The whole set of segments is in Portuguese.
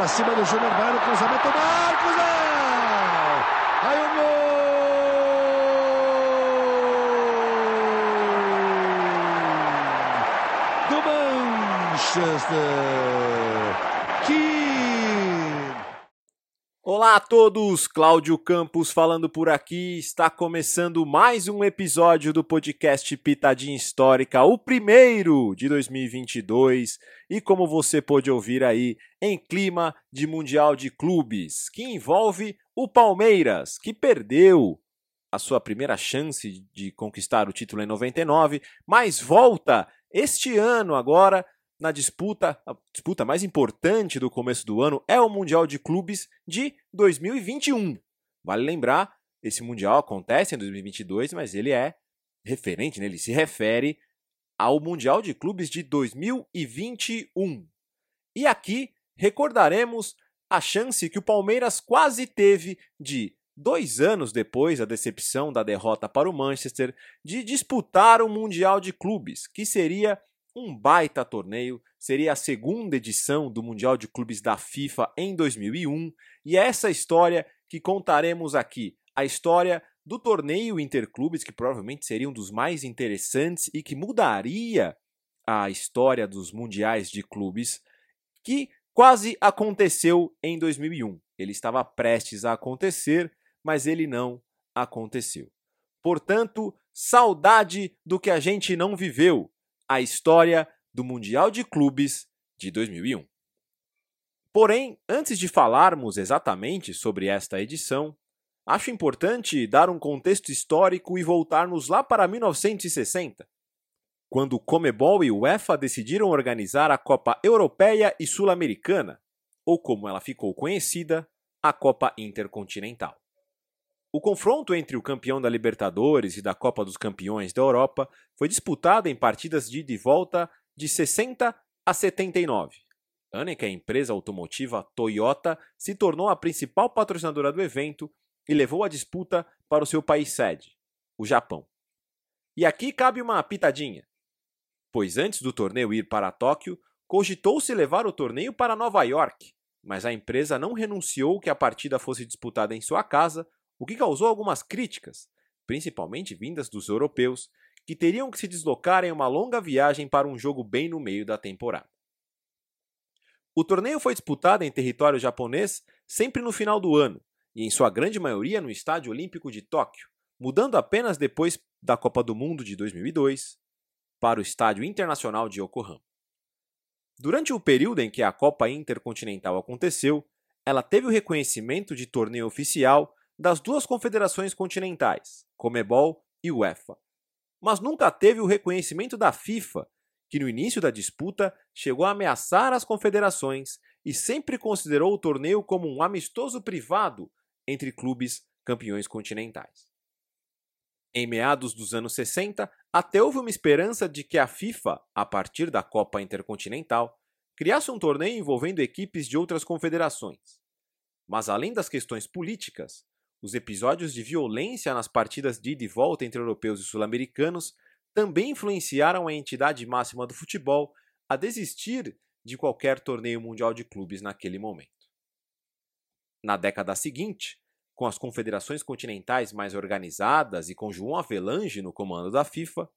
Para cima do Júnior, vai no cruzamento, Marcos! Não! Aí o gol do Manchester. Olá a todos, Cláudio Campos falando por aqui. Está começando mais um episódio do podcast Pitadinha Histórica, o primeiro de 2022. E como você pôde ouvir aí, em clima de Mundial de Clubes, que envolve o Palmeiras, que perdeu a sua primeira chance de conquistar o título em 99, mas volta este ano agora na disputa, a disputa mais importante do começo do ano é o Mundial de Clubes de 2021. Vale lembrar, esse Mundial acontece em 2022, mas ele é referente, né? ele se refere ao Mundial de Clubes de 2021. E aqui recordaremos a chance que o Palmeiras quase teve de, dois anos depois da decepção da derrota para o Manchester, de disputar o Mundial de Clubes, que seria um baita torneio, seria a segunda edição do Mundial de Clubes da FIFA em 2001, e é essa história que contaremos aqui, a história do torneio Interclubes, que provavelmente seria um dos mais interessantes e que mudaria a história dos mundiais de clubes, que quase aconteceu em 2001. Ele estava prestes a acontecer, mas ele não aconteceu. Portanto, saudade do que a gente não viveu a história do Mundial de Clubes de 2001. Porém, antes de falarmos exatamente sobre esta edição, acho importante dar um contexto histórico e voltarmos lá para 1960, quando o Comebol e o UEFA decidiram organizar a Copa Europeia e Sul-Americana, ou como ela ficou conhecida, a Copa Intercontinental. O confronto entre o campeão da Libertadores e da Copa dos Campeões da Europa foi disputado em partidas de ida e volta de 60 a 79, ano a empresa automotiva Toyota se tornou a principal patrocinadora do evento e levou a disputa para o seu país sede, o Japão. E aqui cabe uma pitadinha, pois antes do torneio ir para Tóquio, cogitou-se levar o torneio para Nova York, mas a empresa não renunciou que a partida fosse disputada em sua casa o que causou algumas críticas, principalmente vindas dos europeus, que teriam que se deslocar em uma longa viagem para um jogo bem no meio da temporada. O torneio foi disputado em território japonês sempre no final do ano, e em sua grande maioria no Estádio Olímpico de Tóquio, mudando apenas depois da Copa do Mundo de 2002 para o Estádio Internacional de Yokohama. Durante o período em que a Copa Intercontinental aconteceu, ela teve o reconhecimento de torneio oficial das duas confederações continentais, Comebol e UEFA, mas nunca teve o reconhecimento da FIFA, que no início da disputa chegou a ameaçar as confederações e sempre considerou o torneio como um amistoso privado entre clubes campeões continentais. Em meados dos anos 60, até houve uma esperança de que a FIFA, a partir da Copa Intercontinental, criasse um torneio envolvendo equipes de outras confederações. Mas além das questões políticas, os episódios de violência nas partidas de ida e volta entre europeus e sul-americanos também influenciaram a entidade máxima do futebol a desistir de qualquer torneio mundial de clubes naquele momento. Na década seguinte, com as confederações continentais mais organizadas e com João Avelange no comando da FIFA,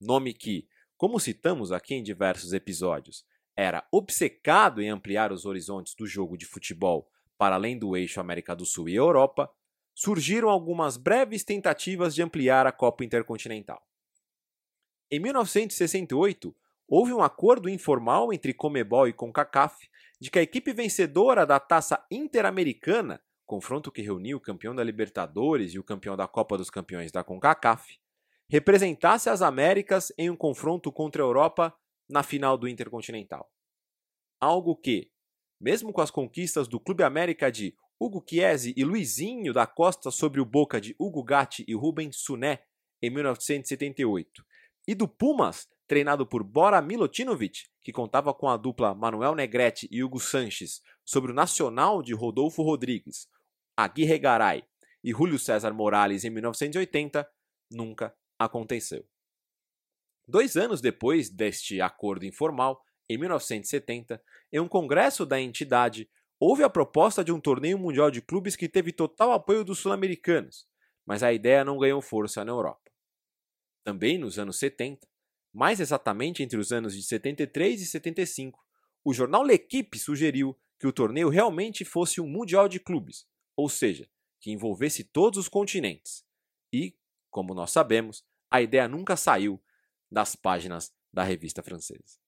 nome que, como citamos aqui em diversos episódios, era obcecado em ampliar os horizontes do jogo de futebol para além do eixo América do Sul e Europa, surgiram algumas breves tentativas de ampliar a Copa Intercontinental. Em 1968, houve um acordo informal entre Comebol e CONCACAF de que a equipe vencedora da Taça Interamericana, confronto que reuniu o campeão da Libertadores e o campeão da Copa dos Campeões da CONCACAF, representasse as Américas em um confronto contra a Europa na final do Intercontinental. Algo que, mesmo com as conquistas do Clube América de Hugo Chiesi e Luizinho da Costa sobre o Boca de Hugo Gatti e Rubens Suné em 1978, e do Pumas, treinado por Bora Milutinovic, que contava com a dupla Manuel Negrete e Hugo Sanches, sobre o Nacional de Rodolfo Rodrigues, Aguirre Garay e Júlio César Morales em 1980, nunca aconteceu. Dois anos depois deste acordo informal, em 1970, em um congresso da entidade, houve a proposta de um torneio mundial de clubes que teve total apoio dos sul-americanos, mas a ideia não ganhou força na Europa. Também nos anos 70, mais exatamente entre os anos de 73 e 75, o jornal L'Equipe sugeriu que o torneio realmente fosse um mundial de clubes, ou seja, que envolvesse todos os continentes. E, como nós sabemos, a ideia nunca saiu das páginas da revista francesa.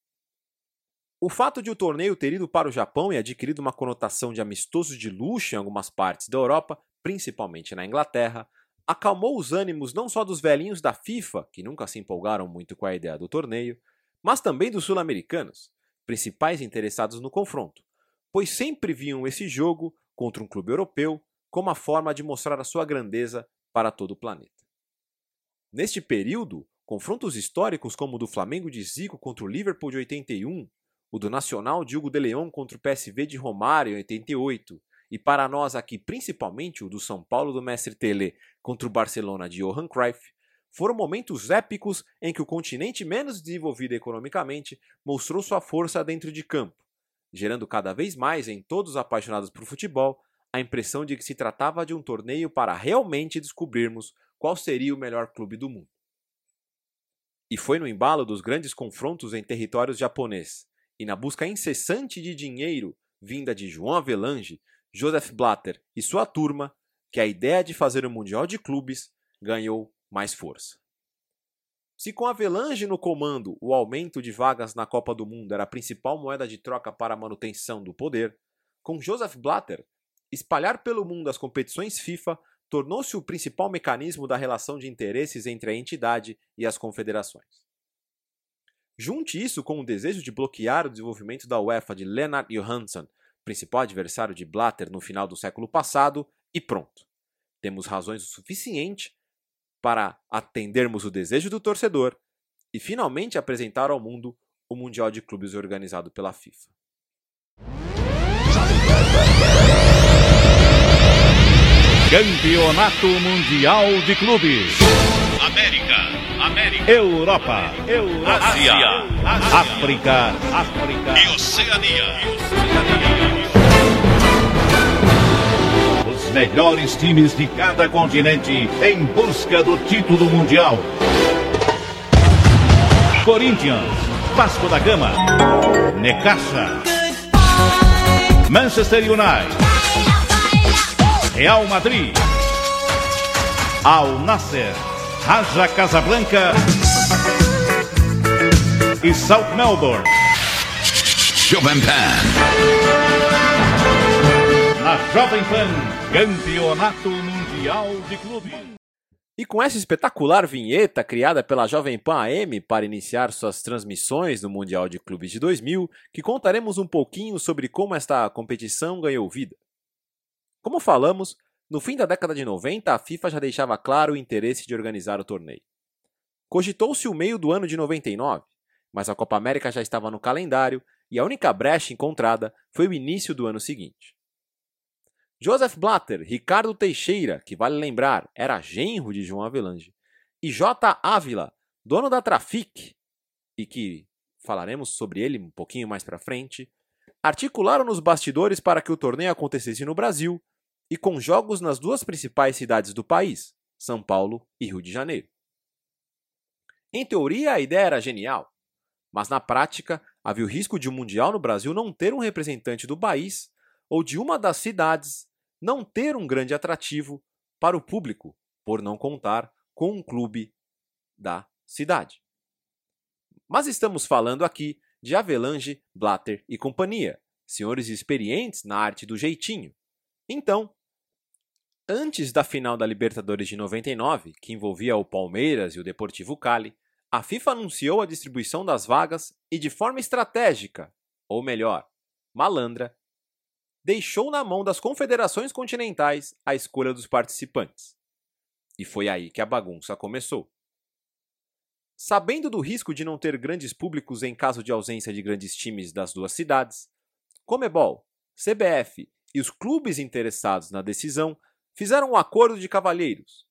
O fato de o torneio ter ido para o Japão e adquirido uma conotação de amistoso de luxo em algumas partes da Europa, principalmente na Inglaterra, acalmou os ânimos não só dos velhinhos da FIFA, que nunca se empolgaram muito com a ideia do torneio, mas também dos sul-americanos, principais interessados no confronto, pois sempre viam esse jogo contra um clube europeu como a forma de mostrar a sua grandeza para todo o planeta. Neste período, confrontos históricos como o do Flamengo de Zico contra o Liverpool de 81, o do Nacional de Hugo de León contra o PSV de Romário em 88, e para nós aqui principalmente o do São Paulo do Mestre Tele contra o Barcelona de Johan Cruyff, foram momentos épicos em que o continente menos desenvolvido economicamente mostrou sua força dentro de campo, gerando cada vez mais em todos os apaixonados por futebol a impressão de que se tratava de um torneio para realmente descobrirmos qual seria o melhor clube do mundo. E foi no embalo dos grandes confrontos em territórios japonês e na busca incessante de dinheiro vinda de João Avelange, Joseph Blatter e sua turma que a ideia de fazer o Mundial de Clubes ganhou mais força. Se com Avelange no comando o aumento de vagas na Copa do Mundo era a principal moeda de troca para a manutenção do poder, com Joseph Blatter, espalhar pelo mundo as competições FIFA tornou-se o principal mecanismo da relação de interesses entre a entidade e as confederações. Junte isso com o desejo de bloquear o desenvolvimento da UEFA de Lennart Johansson, principal adversário de Blatter no final do século passado, e pronto. Temos razões o suficiente para atendermos o desejo do torcedor e finalmente apresentar ao mundo o Mundial de Clubes organizado pela FIFA. Campeonato Mundial de Clubes. América, Europa, Eurasia, Ásia, Ásia, África, África e Oceania. Os melhores times de cada continente em busca do título mundial. Corinthians, Vasco da Gama, Necaxa, Manchester United, Real Madrid, Al Nasser, Raja Casablanca e South Melbourne. Jovem Pan. Na Jovem Pan, Campeonato Mundial de Clubes. E com essa espetacular vinheta criada pela Jovem Pan AM para iniciar suas transmissões no Mundial de Clubes de 2000, que contaremos um pouquinho sobre como esta competição ganhou vida. Como falamos, no fim da década de 90, a FIFA já deixava claro o interesse de organizar o torneio. Cogitou-se o meio do ano de 99, mas a Copa América já estava no calendário e a única brecha encontrada foi o início do ano seguinte. Joseph Blatter, Ricardo Teixeira, que vale lembrar era genro de João Avelange, e J. Ávila, dono da Trafic, e que falaremos sobre ele um pouquinho mais para frente, articularam nos bastidores para que o torneio acontecesse no Brasil e com jogos nas duas principais cidades do país, São Paulo e Rio de Janeiro. Em teoria, a ideia era genial, mas na prática havia o risco de o um Mundial no Brasil não ter um representante do país ou de uma das cidades não ter um grande atrativo para o público, por não contar com um clube da cidade. Mas estamos falando aqui de Avelange, Blatter e companhia, senhores experientes na arte do jeitinho. Então, antes da final da Libertadores de 99, que envolvia o Palmeiras e o Deportivo Cali, a FIFA anunciou a distribuição das vagas e, de forma estratégica, ou melhor, malandra, deixou na mão das confederações continentais a escolha dos participantes. E foi aí que a bagunça começou. Sabendo do risco de não ter grandes públicos em caso de ausência de grandes times das duas cidades, Comebol, CBF e os clubes interessados na decisão fizeram um acordo de cavalheiros,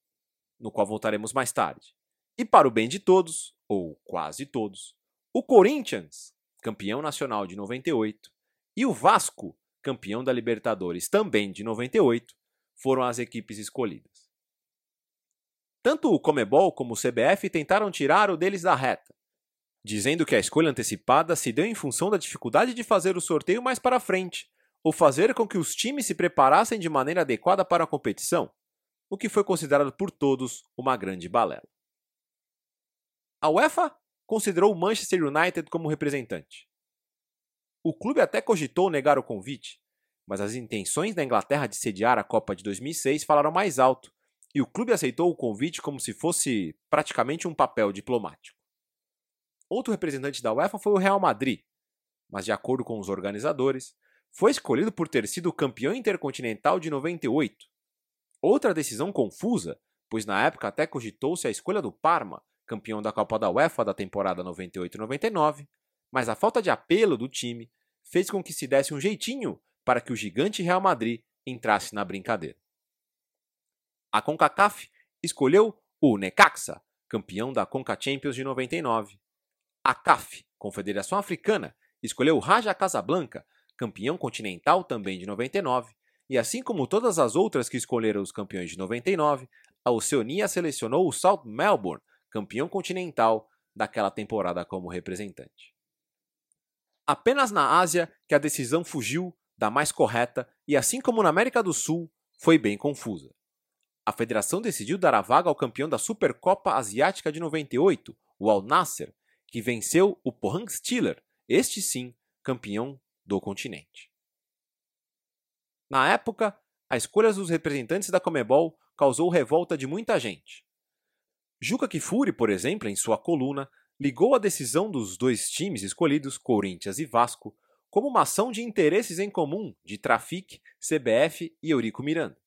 no qual voltaremos mais tarde. E para o bem de todos, ou quase todos, o Corinthians, campeão nacional de 98, e o Vasco, campeão da Libertadores também de 98, foram as equipes escolhidas. Tanto o Comebol como o CBF tentaram tirar o deles da reta, dizendo que a escolha antecipada se deu em função da dificuldade de fazer o sorteio mais para frente, ou fazer com que os times se preparassem de maneira adequada para a competição, o que foi considerado por todos uma grande balela. A UEFA considerou o Manchester United como representante. O clube até cogitou negar o convite, mas as intenções da Inglaterra de sediar a Copa de 2006 falaram mais alto, e o clube aceitou o convite como se fosse praticamente um papel diplomático. Outro representante da UEFA foi o Real Madrid, mas de acordo com os organizadores, foi escolhido por ter sido campeão intercontinental de 98. Outra decisão confusa, pois na época até cogitou-se a escolha do Parma, campeão da Copa da UEFA da temporada 98-99, mas a falta de apelo do time fez com que se desse um jeitinho para que o gigante Real Madrid entrasse na brincadeira. A CONCACAF escolheu o Necaxa, campeão da Conca Champions de 99. A CAF, Confederação Africana, escolheu o Raja Casablanca, campeão continental também de 99, e assim como todas as outras que escolheram os campeões de 99, a Oceania selecionou o South Melbourne, campeão continental daquela temporada como representante. Apenas na Ásia que a decisão fugiu da mais correta e, assim como na América do Sul, foi bem confusa. A federação decidiu dar a vaga ao campeão da Supercopa Asiática de 98, o Al Nasser, que venceu o Pohang Steeler, este sim, campeão do continente. Na época, a escolha dos representantes da Comebol causou revolta de muita gente. Juca Kifuri, por exemplo, em sua coluna, ligou a decisão dos dois times escolhidos, Corinthians e Vasco, como uma ação de interesses em comum de Trafic, CBF e Eurico Miranda.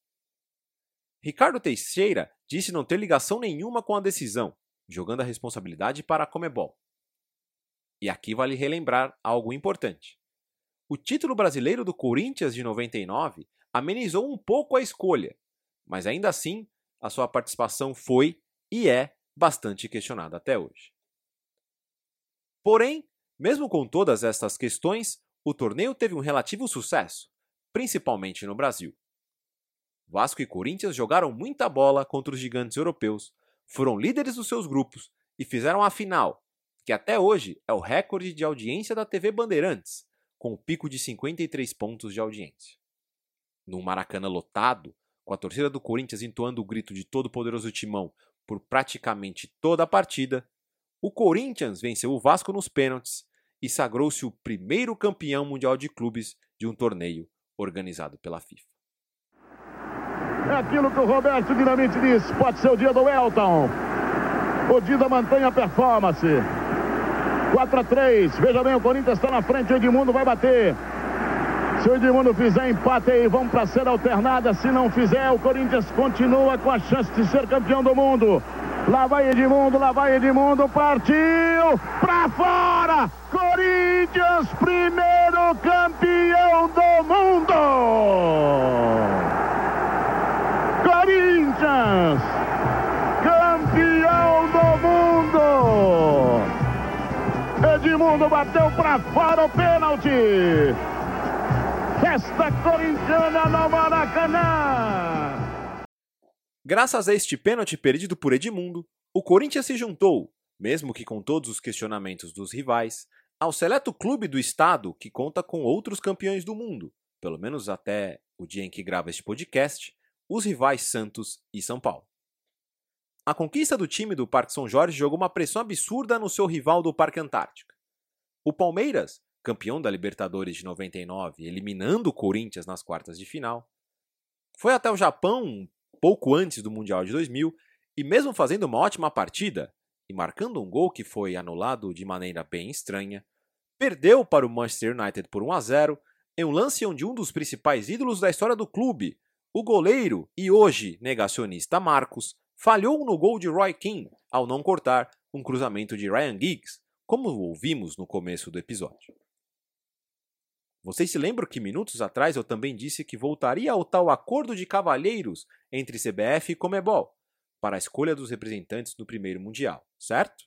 Ricardo Teixeira disse não ter ligação nenhuma com a decisão, jogando a responsabilidade para a Comebol. E aqui vale relembrar algo importante. O título brasileiro do Corinthians de 99 amenizou um pouco a escolha, mas ainda assim a sua participação foi e é bastante questionada até hoje. Porém, mesmo com todas estas questões, o torneio teve um relativo sucesso, principalmente no Brasil. Vasco e Corinthians jogaram muita bola contra os gigantes europeus, foram líderes dos seus grupos e fizeram a final, que até hoje é o recorde de audiência da TV Bandeirantes, com o pico de 53 pontos de audiência. No Maracanã lotado, com a torcida do Corinthians entoando o grito de todo poderoso timão por praticamente toda a partida, o Corinthians venceu o Vasco nos pênaltis e sagrou-se o primeiro campeão mundial de clubes de um torneio organizado pela FIFA. É aquilo que o Roberto Dinamite disse, pode ser o dia do Elton. O Dida mantém a performance. 4 a 3, veja bem, o Corinthians está na frente, o Edmundo vai bater. Se o Edmundo fizer empate aí, vamos para ser alternada. Se não fizer, o Corinthians continua com a chance de ser campeão do mundo. Lá vai Edmundo, lá vai Edmundo, partiu para fora! Corinthians, primeiro campeão do mundo! Corinthians, Edmundo bateu para fora o pênalti! Festa corintiana no Maracanã! Graças a este pênalti perdido por Edmundo, o Corinthians se juntou, mesmo que com todos os questionamentos dos rivais, ao seleto clube do estado que conta com outros campeões do mundo, pelo menos até o dia em que grava este podcast, os rivais Santos e São Paulo. A conquista do time do Parque São Jorge jogou uma pressão absurda no seu rival do Parque Antártica. O Palmeiras, campeão da Libertadores de 99, eliminando o Corinthians nas quartas de final, foi até o Japão pouco antes do Mundial de 2000, e mesmo fazendo uma ótima partida e marcando um gol que foi anulado de maneira bem estranha, perdeu para o Manchester United por 1 a 0 em um lance onde um dos principais ídolos da história do clube, o goleiro e hoje negacionista Marcos, falhou no gol de Roy Keane ao não cortar um cruzamento de Ryan Giggs, como ouvimos no começo do episódio. Vocês se lembram que minutos atrás eu também disse que voltaria ao tal acordo de cavalheiros entre CBF e Comebol para a escolha dos representantes do primeiro Mundial, certo?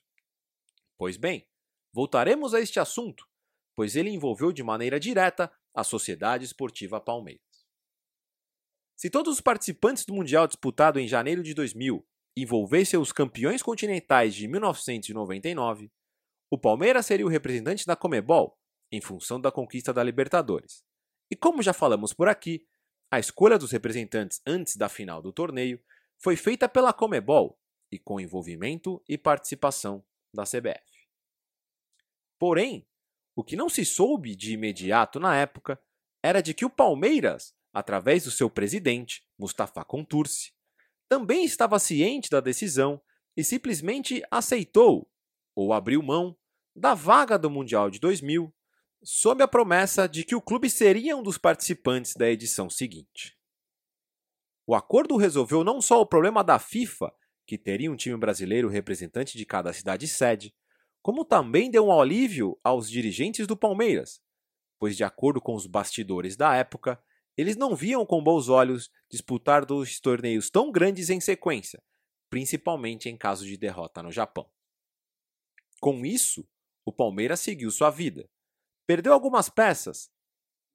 Pois bem, voltaremos a este assunto, pois ele envolveu de maneira direta a Sociedade Esportiva Palmeiras. Se todos os participantes do Mundial disputado em janeiro de 2000 envolvessem os campeões continentais de 1999, o Palmeiras seria o representante da Comebol, em função da conquista da Libertadores. E como já falamos por aqui, a escolha dos representantes antes da final do torneio foi feita pela Comebol e com envolvimento e participação da CBF. Porém, o que não se soube de imediato na época era de que o Palmeiras, através do seu presidente, Mustafa Contursi, também estava ciente da decisão e simplesmente aceitou ou abriu mão da vaga do Mundial de 2000, sob a promessa de que o clube seria um dos participantes da edição seguinte. O acordo resolveu não só o problema da FIFA, que teria um time brasileiro representante de cada cidade sede, como também deu um alívio aos dirigentes do Palmeiras, pois, de acordo com os bastidores da época, eles não viam com bons olhos disputar dois torneios tão grandes em sequência, principalmente em caso de derrota no Japão. Com isso, o Palmeiras seguiu sua vida. Perdeu algumas peças,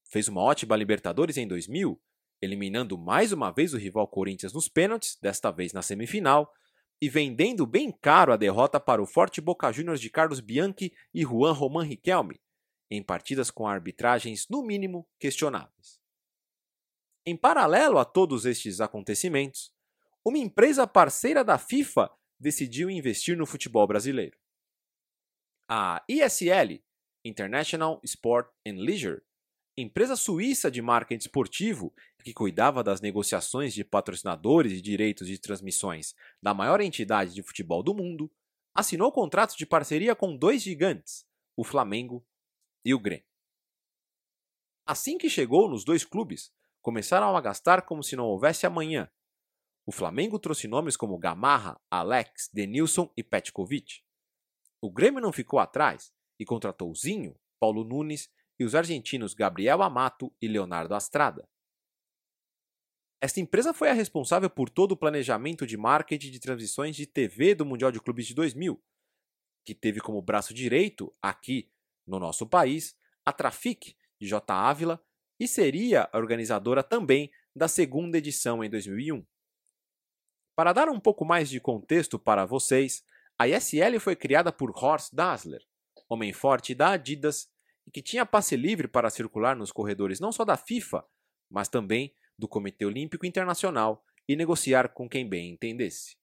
fez uma ótima Libertadores em 2000, eliminando mais uma vez o rival Corinthians nos pênaltis, desta vez na semifinal, e vendendo bem caro a derrota para o forte Boca Juniors de Carlos Bianchi e Juan Roman Riquelme, em partidas com arbitragens no mínimo questionáveis. Em paralelo a todos estes acontecimentos, uma empresa parceira da FIFA decidiu investir no futebol brasileiro. A ISL, International Sport and Leisure, empresa suíça de marketing esportivo que cuidava das negociações de patrocinadores e direitos de transmissões da maior entidade de futebol do mundo, assinou contratos de parceria com dois gigantes, o Flamengo e o Grêmio. Assim que chegou nos dois clubes, começaram a gastar como se não houvesse amanhã. O Flamengo trouxe nomes como Gamarra, Alex, Denilson e Petkovic. O Grêmio não ficou atrás e contratou Zinho, Paulo Nunes e os argentinos Gabriel Amato e Leonardo Astrada. Esta empresa foi a responsável por todo o planejamento de marketing de transmissões de TV do Mundial de Clubes de 2000, que teve como braço direito, aqui no nosso país, a Trafic, de J. Ávila, e seria a organizadora também da segunda edição em 2001. Para dar um pouco mais de contexto para vocês, a ISL foi criada por Horst Dassler, homem forte da Adidas e que tinha passe livre para circular nos corredores não só da FIFA, mas também do Comitê Olímpico Internacional e negociar com quem bem entendesse.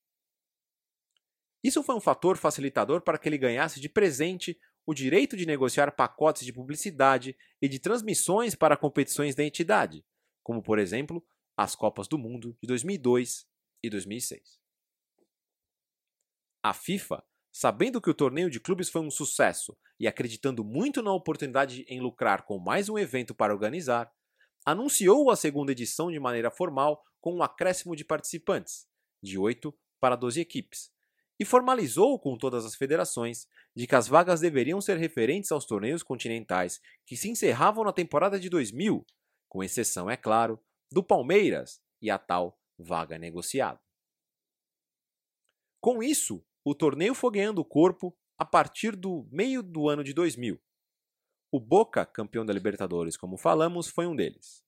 Isso foi um fator facilitador para que ele ganhasse de presente o direito de negociar pacotes de publicidade e de transmissões para competições da entidade, como, por exemplo, as Copas do Mundo de 2002 e 2006. A FIFA, sabendo que o torneio de clubes foi um sucesso e acreditando muito na oportunidade em lucrar com mais um evento para organizar, anunciou a segunda edição de maneira formal com um acréscimo de participantes, de 8 para 12 equipes, e formalizou com todas as federações de que as vagas deveriam ser referentes aos torneios continentais que se encerravam na temporada de 2000, com exceção, é claro, do Palmeiras e a tal vaga negociada. Com isso, o torneio foi ganhando corpo a partir do meio do ano de 2000. O Boca, campeão da Libertadores, como falamos, foi um deles.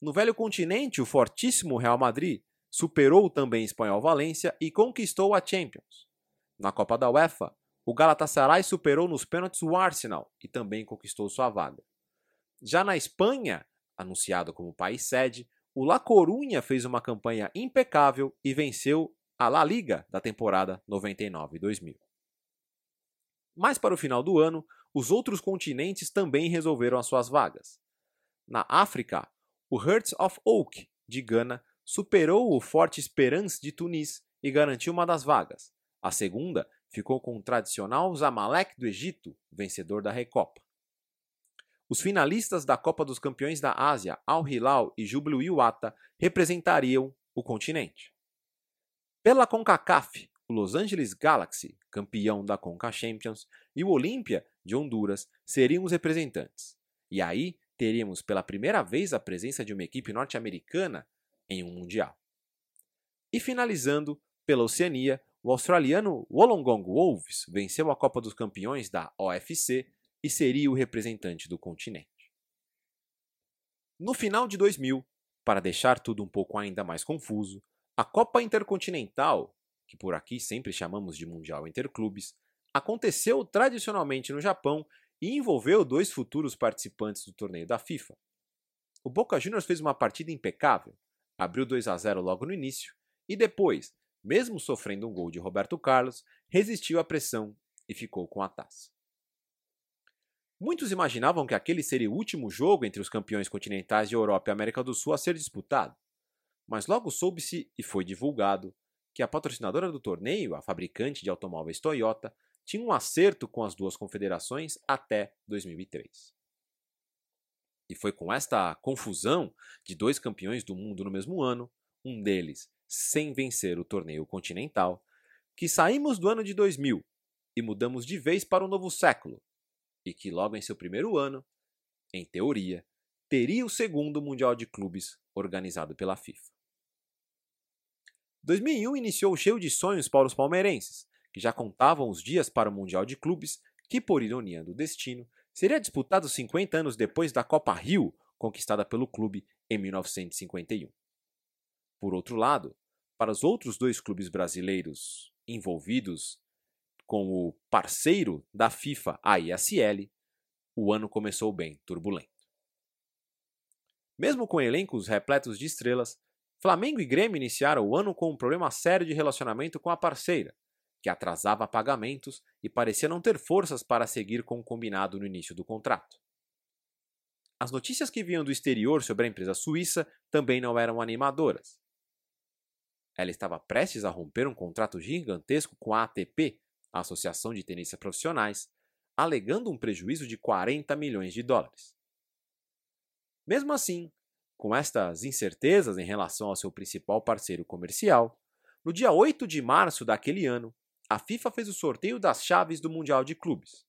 No velho continente, o fortíssimo Real Madrid superou também Espanhol Valência e conquistou a Champions. Na Copa da UEFA, o Galatasaray superou nos pênaltis o Arsenal e também conquistou sua vaga. Já na Espanha, anunciado como país sede, o La Coruña fez uma campanha impecável e venceu a La Liga da temporada 99-2000. Mais para o final do ano, os outros continentes também resolveram as suas vagas. Na África, o Hearts of Oak, de Gana, superou o Forte Esperance de Tunis e garantiu uma das vagas. A segunda ficou com o tradicional Zamalek do Egito, vencedor da Recopa. Os finalistas da Copa dos Campeões da Ásia, Al Hilal e Júbilo Iwata, representariam o continente. Pela CONCACAF, o Los Angeles Galaxy, campeão da Conca Champions, e o Olímpia de Honduras seriam os representantes. E aí teríamos pela primeira vez a presença de uma equipe norte-americana em um Mundial. E finalizando, pela Oceania, o australiano Wollongong Wolves venceu a Copa dos Campeões da OFC e seria o representante do continente. No final de 2000, para deixar tudo um pouco ainda mais confuso, a Copa Intercontinental, que por aqui sempre chamamos de Mundial Interclubes, aconteceu tradicionalmente no Japão e envolveu dois futuros participantes do torneio da FIFA. O Boca Juniors fez uma partida impecável, abriu 2 a 0 logo no início e depois, mesmo sofrendo um gol de Roberto Carlos, resistiu à pressão e ficou com a taça. Muitos imaginavam que aquele seria o último jogo entre os campeões continentais de Europa e América do Sul a ser disputado, mas logo soube-se e foi divulgado que a patrocinadora do torneio, a fabricante de automóveis Toyota, tinha um acerto com as duas confederações até 2003. E foi com esta confusão de dois campeões do mundo no mesmo ano, um deles sem vencer o torneio continental, que saímos do ano de 2000 e mudamos de vez para o novo século, e que logo em seu primeiro ano, em teoria, teria o segundo Mundial de Clubes organizado pela FIFA. 2001 iniciou cheio de sonhos para os palmeirenses, que já contavam os dias para o Mundial de Clubes, que, por ironia do destino, seria disputado 50 anos depois da Copa Rio, conquistada pelo clube em 1951. Por outro lado, para os outros dois clubes brasileiros envolvidos com o parceiro da FIFA, a ISL, o ano começou bem turbulento. Mesmo com elencos repletos de estrelas, Flamengo e Grêmio iniciaram o ano com um problema sério de relacionamento com a parceira, que atrasava pagamentos e parecia não ter forças para seguir com o combinado no início do contrato. As notícias que vinham do exterior sobre a empresa suíça também não eram animadoras. Ela estava prestes a romper um contrato gigantesco com a ATP, a Associação de Tenistas Profissionais, alegando um prejuízo de 40 milhões de dólares. Mesmo assim, com estas incertezas em relação ao seu principal parceiro comercial, no dia 8 de março daquele ano, a FIFA fez o sorteio das chaves do Mundial de Clubes.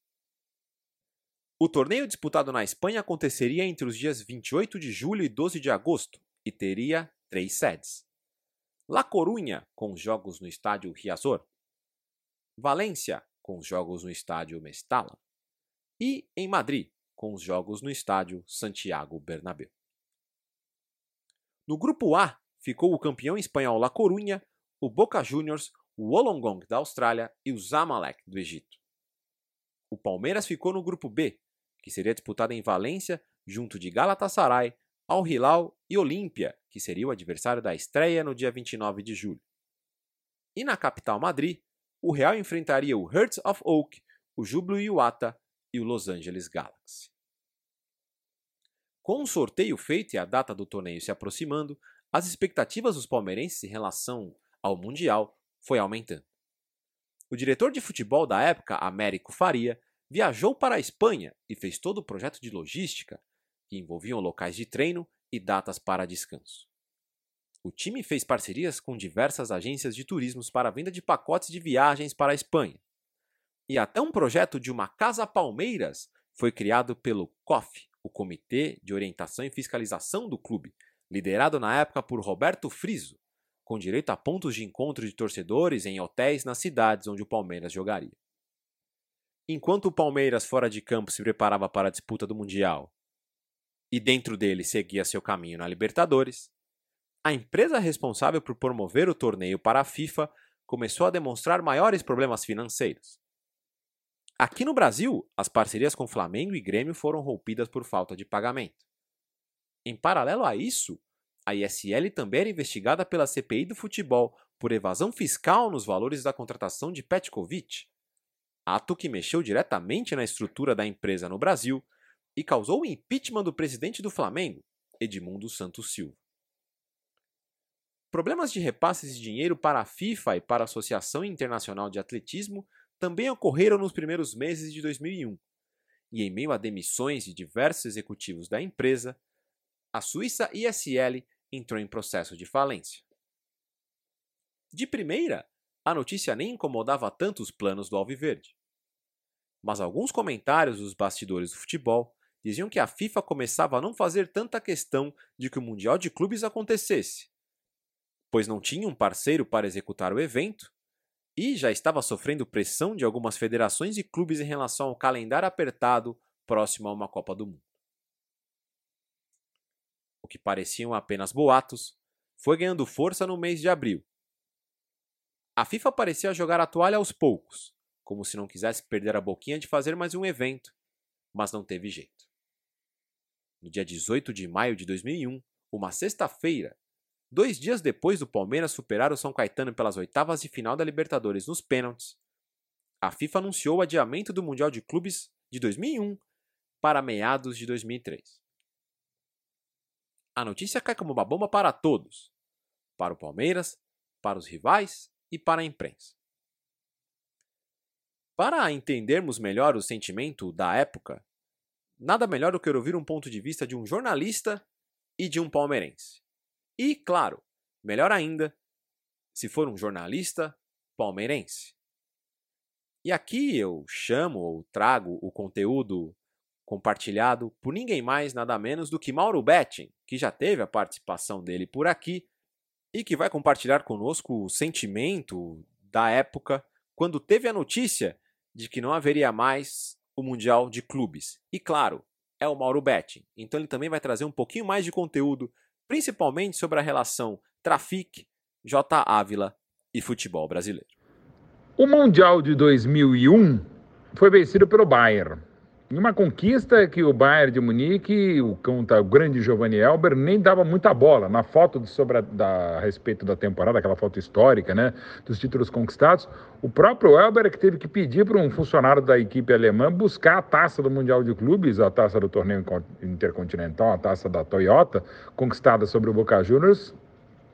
O torneio disputado na Espanha aconteceria entre os dias 28 de julho e 12 de agosto e teria três sedes. La Corunha, com os jogos no estádio Riazor, Valência, com os jogos no estádio Mestalla, e em Madrid, com os jogos no estádio Santiago Bernabéu. No grupo A ficou o campeão espanhol La Corunha, o Boca Juniors, o Wollongong da Austrália e o Zamalek do Egito. O Palmeiras ficou no grupo B, que seria disputado em Valência, junto de Galatasaray, Al Hilal e Olímpia, que seria o adversário da estreia no dia 29 de julho. E na capital Madrid, o Real enfrentaria o Hearts of Oak, o Júbilo Iwata e o Los Angeles Galaxy. Com o sorteio feito e a data do torneio se aproximando, as expectativas dos palmeirenses em relação ao Mundial foi aumentando. O diretor de futebol da época, Américo Faria, viajou para a Espanha e fez todo o projeto de logística, que envolviam locais de treino e datas para descanso. O time fez parcerias com diversas agências de turismos para a venda de pacotes de viagens para a Espanha. E até um projeto de uma Casa Palmeiras foi criado pelo COF, o Comitê de Orientação e Fiscalização do clube, liderado na época por Roberto Friso, com direito a pontos de encontro de torcedores em hotéis nas cidades onde o Palmeiras jogaria. Enquanto o Palmeiras fora de campo se preparava para a disputa do Mundial e dentro dele seguia seu caminho na Libertadores, a empresa responsável por promover o torneio para a FIFA começou a demonstrar maiores problemas financeiros. Aqui no Brasil, as parcerias com Flamengo e Grêmio foram rompidas por falta de pagamento. Em paralelo a isso, a ISL também era investigada pela CPI do futebol por evasão fiscal nos valores da contratação de Petkovic, ato que mexeu diretamente na estrutura da empresa no Brasil e causou o impeachment do presidente do Flamengo, Edmundo Santos Silva. Problemas de repasses de dinheiro para a FIFA e para a Associação Internacional de Atletismo também ocorreram nos primeiros meses de 2001. E em meio a demissões de diversos executivos da empresa, a Suíça ISL entrou em processo de falência. De primeira, a notícia nem incomodava tanto os planos do Alviverde. Mas alguns comentários dos bastidores do futebol diziam que a FIFA começava a não fazer tanta questão de que o Mundial de Clubes acontecesse pois não tinha um parceiro para executar o evento, e já estava sofrendo pressão de algumas federações e clubes em relação ao calendário apertado próximo a uma Copa do Mundo. O que pareciam apenas boatos foi ganhando força no mês de abril. A FIFA parecia jogar a toalha aos poucos, como se não quisesse perder a boquinha de fazer mais um evento, mas não teve jeito. No dia 18 de maio de 2001, uma sexta-feira, dois dias depois do Palmeiras superar o São Caetano pelas oitavas de final da Libertadores nos pênaltis, a FIFA anunciou o adiamento do Mundial de Clubes de 2001 para meados de 2003. A notícia cai como uma bomba para todos: para o Palmeiras, para os rivais e para a imprensa. Para entendermos melhor o sentimento da época, nada melhor do que ouvir um ponto de vista de um jornalista e de um palmeirense. E, claro, melhor ainda, se for um jornalista palmeirense. E aqui eu chamo ou trago o conteúdo compartilhado por ninguém mais, nada menos do que Mauro Betting, que já teve a participação dele por aqui e que vai compartilhar conosco o sentimento da época quando teve a notícia de que não haveria mais o Mundial de Clubes. E claro, é o Mauro Betting, então ele também vai trazer um pouquinho mais de conteúdo, principalmente sobre a relação Trafic, J. Ávila e futebol brasileiro. O Mundial de 2001 foi vencido pelo Bayern. Uma conquista que o Bayern de Munique, o, o grande Giovanni Elber, nem dava muita bola. Na foto sobre a, da, a respeito da temporada, aquela foto histórica, né, dos títulos conquistados, o próprio Elber é que teve que pedir para um funcionário da equipe alemã buscar a taça do Mundial de Clubes, a taça do torneio intercontinental, a taça da Toyota, conquistada sobre o Boca Juniors,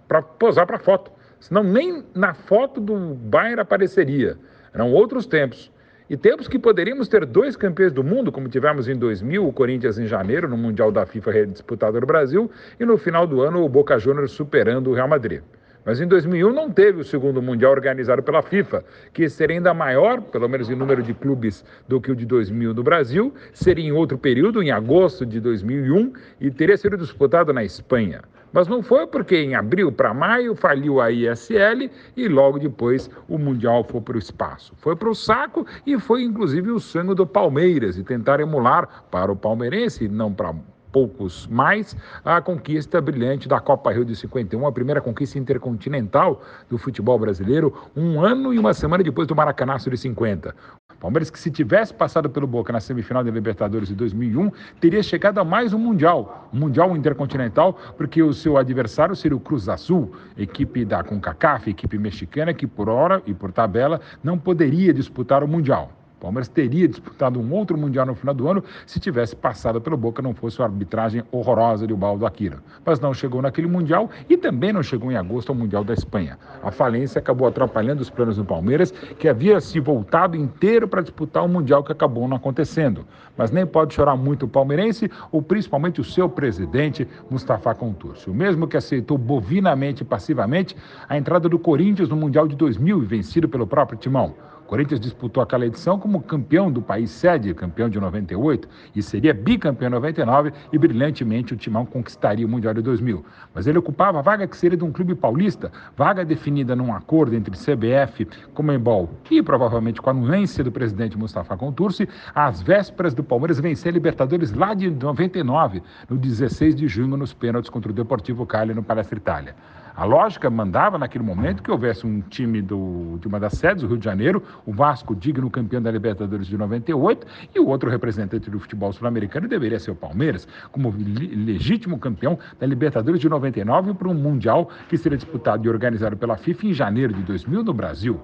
para posar para foto. Senão nem na foto do Bayern apareceria. Eram outros tempos. E tempos que poderíamos ter dois campeões do mundo, como tivemos em 2000, o Corinthians em janeiro, no Mundial da FIFA disputado no Brasil, e no final do ano o Boca Juniors superando o Real Madrid. Mas em 2001 não teve o segundo Mundial organizado pela FIFA, que seria ainda maior, pelo menos em número de clubes, do que o de 2000 no Brasil, seria em outro período, em agosto de 2001, e teria sido disputado na Espanha. Mas não foi porque em abril para maio faliu a ISL e logo depois o Mundial foi para o espaço. Foi para o saco e foi inclusive o sonho do Palmeiras e tentar emular para o palmeirense, não para poucos mais, a conquista brilhante da Copa Rio de 51, a primeira conquista intercontinental do futebol brasileiro, um ano e uma semana depois do Maracanaço de 50. Palmeiras que se tivesse passado pelo Boca na semifinal da Libertadores de 2001, teria chegado a mais um Mundial, um Mundial Intercontinental, porque o seu adversário seria o Cruz Azul, equipe da CONCACAF, equipe mexicana, que por hora e por tabela não poderia disputar o Mundial. O Palmeiras teria disputado um outro Mundial no final do ano se tivesse passado pelo Boca, não fosse a arbitragem horrorosa de Baldo Aquino. Mas não chegou naquele Mundial e também não chegou em agosto ao Mundial da Espanha. A falência acabou atrapalhando os planos do Palmeiras, que havia se voltado inteiro para disputar o Mundial que acabou não acontecendo. Mas nem pode chorar muito o palmeirense, ou principalmente o seu presidente, Mustafa Contursi. O mesmo que aceitou bovinamente e passivamente a entrada do Corinthians no Mundial de 2000 e vencido pelo próprio Timão. Corinthians disputou aquela edição como campeão do país sede, campeão de 98, e seria bicampeão em 99 e brilhantemente o Timão conquistaria o Mundial de 2000. Mas ele ocupava a vaga que seria de um clube paulista, vaga definida num acordo entre CBF, Comembol e provavelmente com a anuência do presidente Mustafa Contursi, às vésperas do Palmeiras vencer a Libertadores lá de 99, no 16 de junho nos pênaltis contra o Deportivo Cali no Palestra Itália. A lógica mandava naquele momento que houvesse um time do, de uma das sedes, o Rio de Janeiro, o Vasco, digno campeão da Libertadores de 98, e o outro representante do futebol sul-americano deveria ser o Palmeiras, como legítimo campeão da Libertadores de 99 para um Mundial que seria disputado e organizado pela FIFA em janeiro de 2000 no Brasil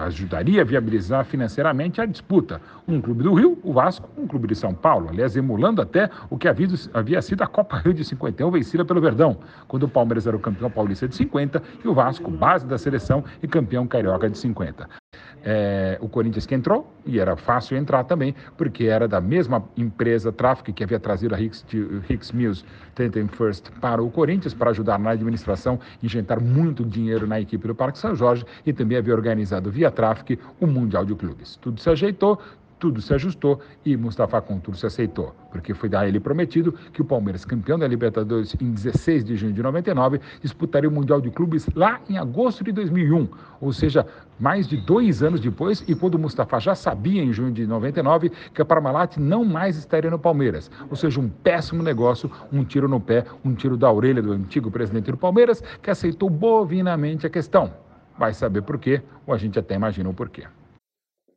ajudaria a viabilizar financeiramente a disputa. Um clube do Rio, o Vasco, um clube de São Paulo, aliás, emulando até o que havia, sido a Copa Rio de 51, vencida pelo Verdão, quando o Palmeiras era o campeão paulista de 50 e o Vasco, base da seleção e campeão carioca de 50 é, o Corinthians que entrou, e era fácil entrar também, porque era da mesma empresa Traffic que havia trazido a Hicks, Hicks Mills Tentem First para o Corinthians, para ajudar na administração, injetar muito dinheiro na equipe do Parque São Jorge, e também havia organizado via Traffic o Mundial de Clubes. Tudo se ajeitou, tudo se ajustou e Mustafa Contur se aceitou, porque foi a ele prometido que o Palmeiras, campeão da Libertadores em 16 de junho de 99, disputaria o Mundial de Clubes lá em agosto de 2001, ou seja, mais de dois anos depois e quando Mustafa já sabia em junho de 99 que a Parmalat não mais estaria no Palmeiras, ou seja, um péssimo negócio, um tiro no pé, um tiro da orelha do antigo presidente do Palmeiras que aceitou bovinamente a questão. Vai saber por quê, ou a gente até imagina o porquê.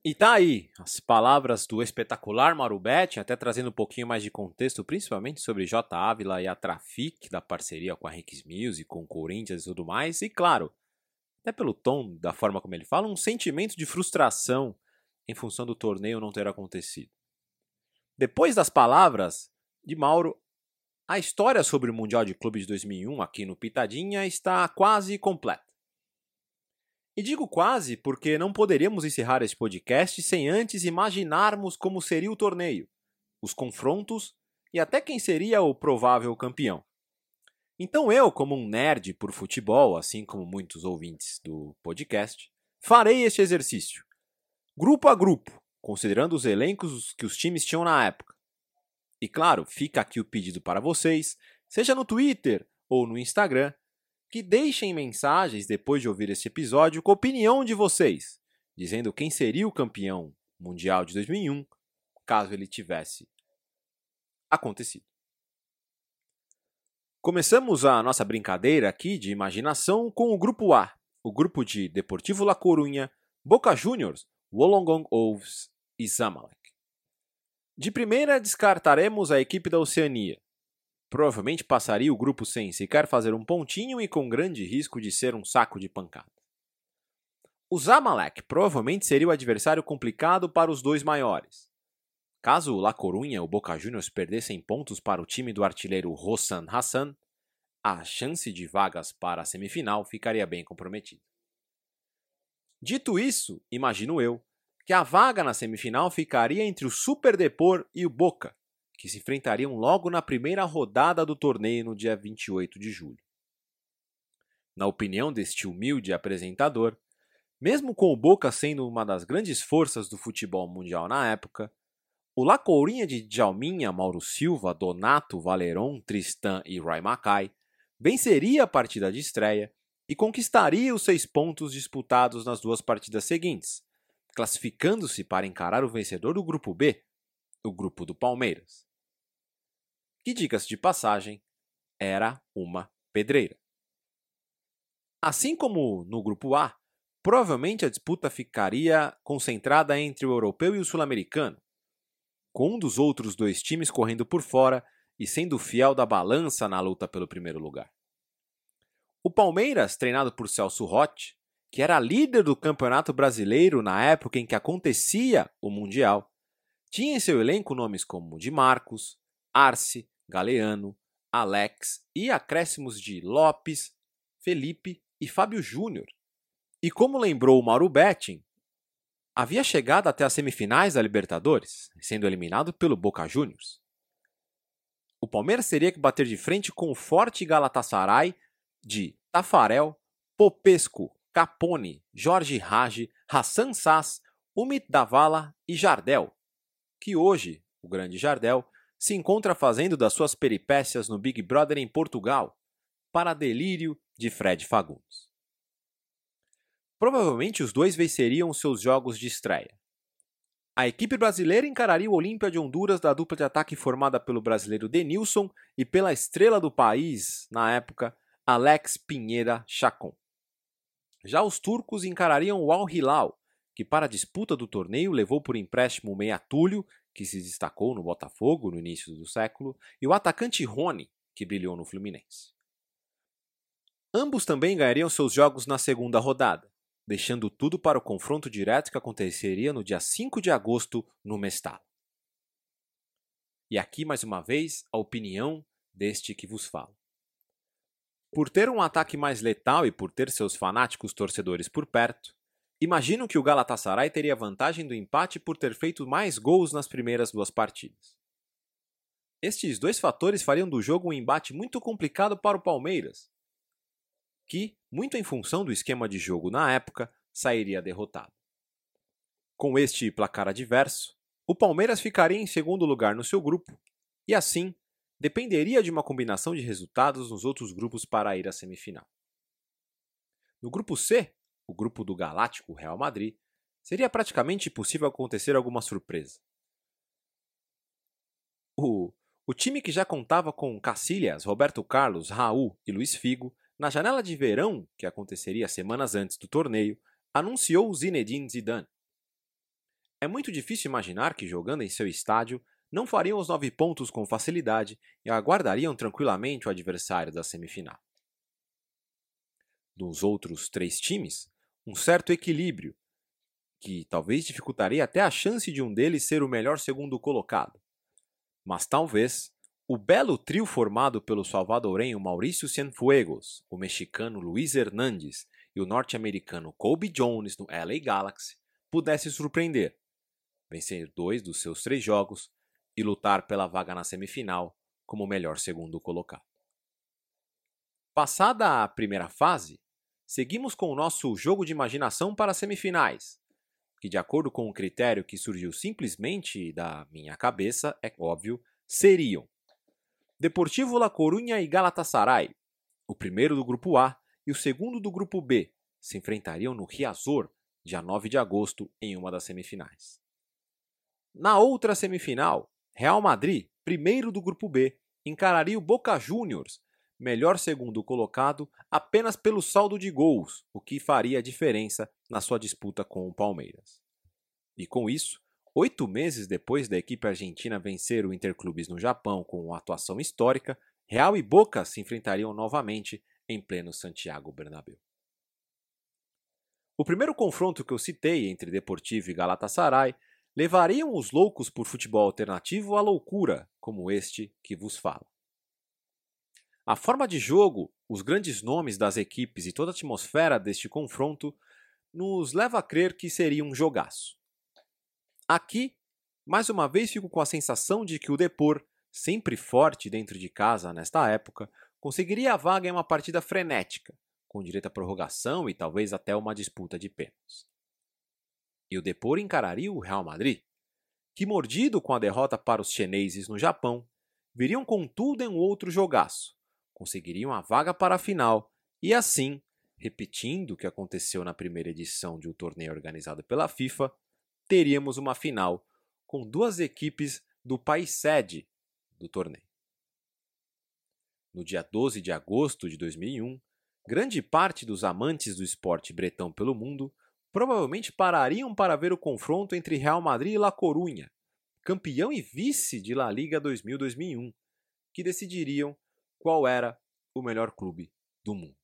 E tá aí as palavras do espetacular Mauro Betti, até trazendo um pouquinho mais de contexto, principalmente sobre J. Ávila e a Trafic, da parceria com a Rex Music, com o Corinthians e tudo mais. E claro, até pelo tom da forma como ele fala, um sentimento de frustração em função do torneio não ter acontecido. Depois das palavras de Mauro, a história sobre o Mundial de Clubes de 2001 aqui no Pitadinha está quase completa. E digo quase porque não poderíamos encerrar esse podcast sem antes imaginarmos como seria o torneio, os confrontos e até quem seria o provável campeão. Então eu, como um nerd por futebol, assim como muitos ouvintes do podcast, farei este exercício, grupo a grupo, considerando os elencos que os times tinham na época. E claro, fica aqui o pedido para vocês, seja no Twitter ou no Instagram, que deixem mensagens depois de ouvir este episódio com a opinião de vocês, dizendo quem seria o campeão mundial de 2001, caso ele tivesse acontecido. Começamos a nossa brincadeira aqui de imaginação com o grupo A, o grupo de Deportivo La Coruña, Boca Juniors, Wollongong Wolves e Zamalek. De primeira descartaremos a equipe da Oceania, Provavelmente passaria o grupo sem sequer fazer um pontinho e com grande risco de ser um saco de pancada. O Zamalek provavelmente seria o adversário complicado para os dois maiores. Caso o La Corunha ou Boca Juniors perdessem pontos para o time do artilheiro Rossan Hassan, a chance de vagas para a semifinal ficaria bem comprometida. Dito isso, imagino eu, que a vaga na semifinal ficaria entre o Super Depor e o Boca, que se enfrentariam logo na primeira rodada do torneio no dia 28 de julho. Na opinião deste humilde apresentador, mesmo com o Boca sendo uma das grandes forças do futebol mundial na época, o La Courinha de Djalminha, Mauro Silva, Donato, Valeron, Tristan e Rai Mackay venceria a partida de estreia e conquistaria os seis pontos disputados nas duas partidas seguintes, classificando-se para encarar o vencedor do grupo B, o grupo do Palmeiras. Que, dicas de passagem, era uma pedreira. Assim como no grupo A, provavelmente a disputa ficaria concentrada entre o europeu e o sul-americano, com um dos outros dois times correndo por fora e sendo fiel da balança na luta pelo primeiro lugar. O Palmeiras, treinado por Celso Rotti, que era líder do Campeonato Brasileiro na época em que acontecia o Mundial, tinha em seu elenco nomes como Di Marcos, Arce, Galeano, Alex e acréscimos de Lopes, Felipe e Fábio Júnior. E como lembrou o Mauro Betting, havia chegado até as semifinais da Libertadores, sendo eliminado pelo Boca Juniors. O Palmeiras teria que bater de frente com o forte Galatasaray de Tafarel, Popesco, Capone, Jorge Rage, Hassan Sass, Umit Davala e Jardel, que hoje, o grande Jardel, se encontra fazendo das suas peripécias no Big Brother em Portugal, para delírio de Fred Fagundes. Provavelmente os dois venceriam seus jogos de estreia. A equipe brasileira encararia o Olímpia de Honduras da dupla de ataque formada pelo brasileiro Denilson e pela estrela do país, na época, Alex Pinheira Chacon. Já os turcos encarariam o Al Hilal, que para a disputa do torneio levou por empréstimo o meia Túlio, que se destacou no Botafogo no início do século, e o atacante Rony, que brilhou no Fluminense. Ambos também ganhariam seus jogos na segunda rodada, deixando tudo para o confronto direto que aconteceria no dia 5 de agosto no Mestalo. E aqui mais uma vez a opinião deste que vos falo. Por ter um ataque mais letal e por ter seus fanáticos torcedores por perto, Imagino que o Galatasaray teria vantagem do empate por ter feito mais gols nas primeiras duas partidas. Estes dois fatores fariam do jogo um embate muito complicado para o Palmeiras, que, muito em função do esquema de jogo na época, sairia derrotado. Com este placar adverso, o Palmeiras ficaria em segundo lugar no seu grupo e, assim, dependeria de uma combinação de resultados nos outros grupos para ir à semifinal. No grupo C, o grupo do Galáctico Real Madrid, seria praticamente impossível acontecer alguma surpresa. O, o time que já contava com Cacilhas, Roberto Carlos, Raul e Luiz Figo, na janela de verão, que aconteceria semanas antes do torneio, anunciou Zinedine Zidane. É muito difícil imaginar que, jogando em seu estádio, não fariam os nove pontos com facilidade e aguardariam tranquilamente o adversário da semifinal. Nos outros três times, um certo equilíbrio, que talvez dificultaria até a chance de um deles ser o melhor segundo colocado. Mas talvez o belo trio formado pelo salvadorenho Maurício Cienfuegos, o mexicano Luiz Hernandes e o norte-americano Kobe Jones no LA Galaxy pudesse surpreender, vencer dois dos seus três jogos e lutar pela vaga na semifinal como melhor segundo colocado. Passada a primeira fase, seguimos com o nosso jogo de imaginação para as semifinais, que, de acordo com o critério que surgiu simplesmente da minha cabeça, é óbvio, seriam Deportivo La Coruña e Galatasaray, o primeiro do grupo A e o segundo do grupo B, se enfrentariam no Riazor, dia 9 de agosto, em uma das semifinais. Na outra semifinal, Real Madrid, primeiro do grupo B, encararia o Boca Juniors, melhor segundo colocado apenas pelo saldo de gols, o que faria a diferença na sua disputa com o Palmeiras. E com isso, oito meses depois da equipe argentina vencer o Interclubes no Japão com uma atuação histórica, Real e Boca se enfrentariam novamente em pleno Santiago Bernabéu. O primeiro confronto que eu citei entre Deportivo e Galatasaray levariam os loucos por futebol alternativo à loucura, como este que vos fala. A forma de jogo, os grandes nomes das equipes e toda a atmosfera deste confronto nos leva a crer que seria um jogaço. Aqui, mais uma vez fico com a sensação de que o Depor, sempre forte dentro de casa nesta época, conseguiria a vaga em uma partida frenética, com direito à prorrogação e talvez até uma disputa de pênaltis. E o Depor encararia o Real Madrid, que, mordido com a derrota para os chineses no Japão, viriam com tudo em um outro jogaço, conseguiriam a vaga para a final e assim, repetindo o que aconteceu na primeira edição de um torneio organizado pela FIFA, teríamos uma final com duas equipes do país sede do torneio. No dia 12 de agosto de 2001, grande parte dos amantes do esporte bretão pelo mundo provavelmente parariam para ver o confronto entre Real Madrid e La Coruña, campeão e vice de La Liga 2000-2001, que decidiriam qual era o melhor clube do mundo.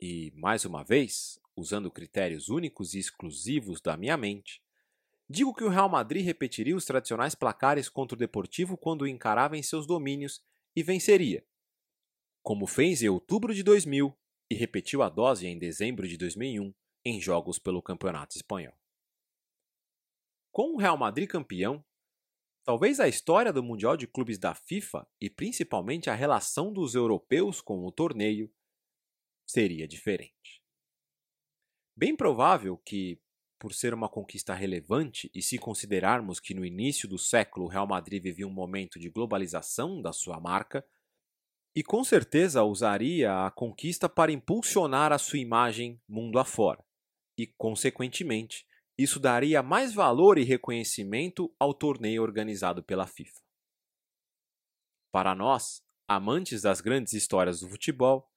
E, mais uma vez, usando critérios únicos e exclusivos da minha mente, digo que o Real Madrid repetiria os tradicionais placares contra o Deportivo quando o encarava em seus domínios e venceria, como fez em outubro de 2000 e repetiu a dose em dezembro de 2001, em jogos pelo Campeonato Espanhol. Com o Real Madrid campeão, talvez a história do Mundial de Clubes da FIFA e principalmente a relação dos europeus com o torneio seria diferente. Bem provável que, por ser uma conquista relevante e se considerarmos que no início do século o Real Madrid vivia um momento de globalização da sua marca, e com certeza usaria a conquista para impulsionar a sua imagem mundo afora e, consequentemente, isso daria mais valor e reconhecimento ao torneio organizado pela FIFA. Para nós, amantes das grandes histórias do futebol,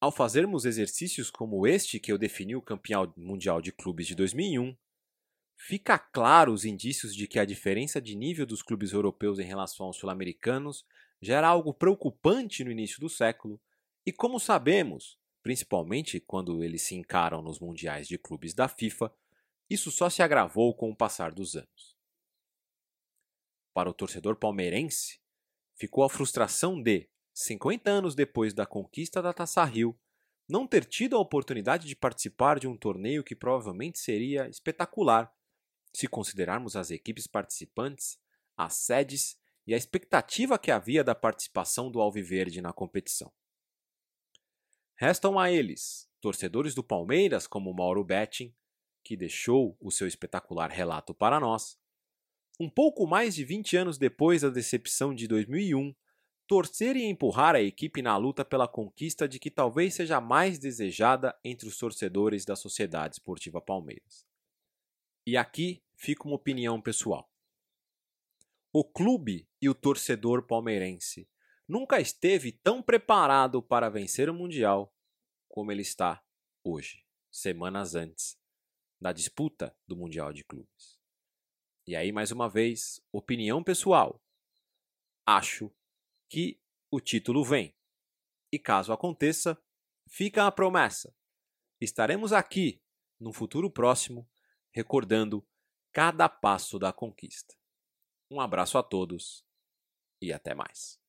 ao fazermos exercícios como este que eu defini o campeão mundial de clubes de 2001, fica claro os indícios de que a diferença de nível dos clubes europeus em relação aos sul-americanos já era algo preocupante no início do século, e como sabemos, principalmente quando eles se encaram nos mundiais de clubes da FIFA, isso só se agravou com o passar dos anos. Para o torcedor palmeirense, ficou a frustração de, 50 anos depois da conquista da Taça Rio, não ter tido a oportunidade de participar de um torneio que provavelmente seria espetacular, se considerarmos as equipes participantes, as sedes e a expectativa que havia da participação do Alviverde na competição. Restam a eles, torcedores do Palmeiras como Mauro Betting, que deixou o seu espetacular relato para nós, um pouco mais de 20 anos depois da decepção de 2001, torcer e empurrar a equipe na luta pela conquista de que talvez seja a mais desejada entre os torcedores da Sociedade Esportiva Palmeiras. E aqui fica uma opinião pessoal. O clube e o torcedor palmeirense nunca esteve tão preparado para vencer o Mundial como ele está hoje, semanas antes da disputa do Mundial de Clubes. E aí, mais uma vez, opinião pessoal. Acho que o título vem. E caso aconteça, fica a promessa. Estaremos aqui, num futuro próximo, recordando cada passo da conquista. Um abraço a todos e até mais.